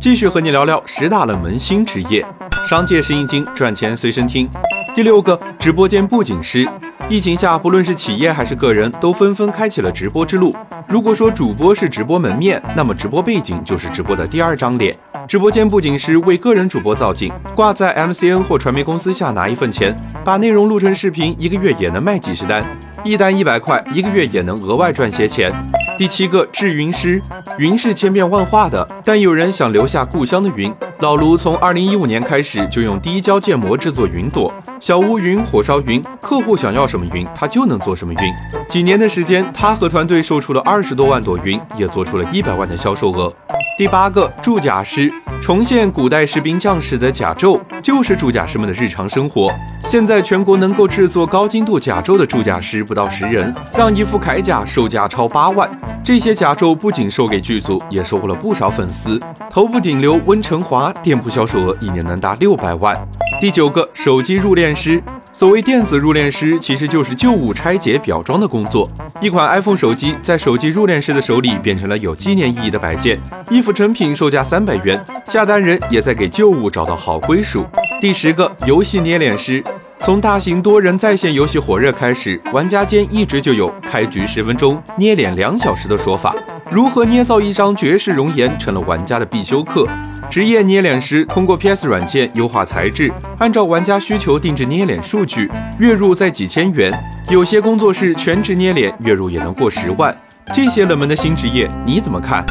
继续和你聊聊十大冷门新职业，商界生意经，赚钱随身听。第六个，直播间布景师。疫情下，不论是企业还是个人，都纷纷开启了直播之路。如果说主播是直播门面，那么直播背景就是直播的第二张脸。直播间布景师为个人主播造景，挂在 MCN 或传媒公司下拿一份钱，把内容录成视频，一个月也能卖几十单，一单一百块，一个月也能额外赚些钱。第七个制云师，云是千变万化的，但有人想留下故乡的云。老卢从二零一五年开始就用滴胶建模制作云朵，小乌云、火烧云，客户想要什么云，他就能做什么云。几年的时间，他和团队售出了二十多万朵云，也做出了一百万的销售额。第八个铸甲师。重现古代士兵将士的甲胄，就是铸甲师们的日常生活。现在全国能够制作高精度甲胄的铸甲师不到十人，让一副铠甲售价超八万。这些甲胄不仅售给剧组，也收获了不少粉丝。头部顶流温成华店铺销售额一年能达六百万。第九个手机入殓师。所谓电子入殓师，其实就是旧物拆解、表装的工作。一款 iPhone 手机在手机入殓师的手里变成了有纪念意义的摆件，衣服成品售价三百元，下单人也在给旧物找到好归属。第十个游戏捏脸师，从大型多人在线游戏火热开始，玩家间一直就有开局十分钟捏脸两小时的说法。如何捏造一张绝世容颜，成了玩家的必修课。职业捏脸师通过 PS 软件优化材质，按照玩家需求定制捏脸数据，月入在几千元。有些工作室全职捏脸，月入也能过十万。这些冷门的新职业，你怎么看？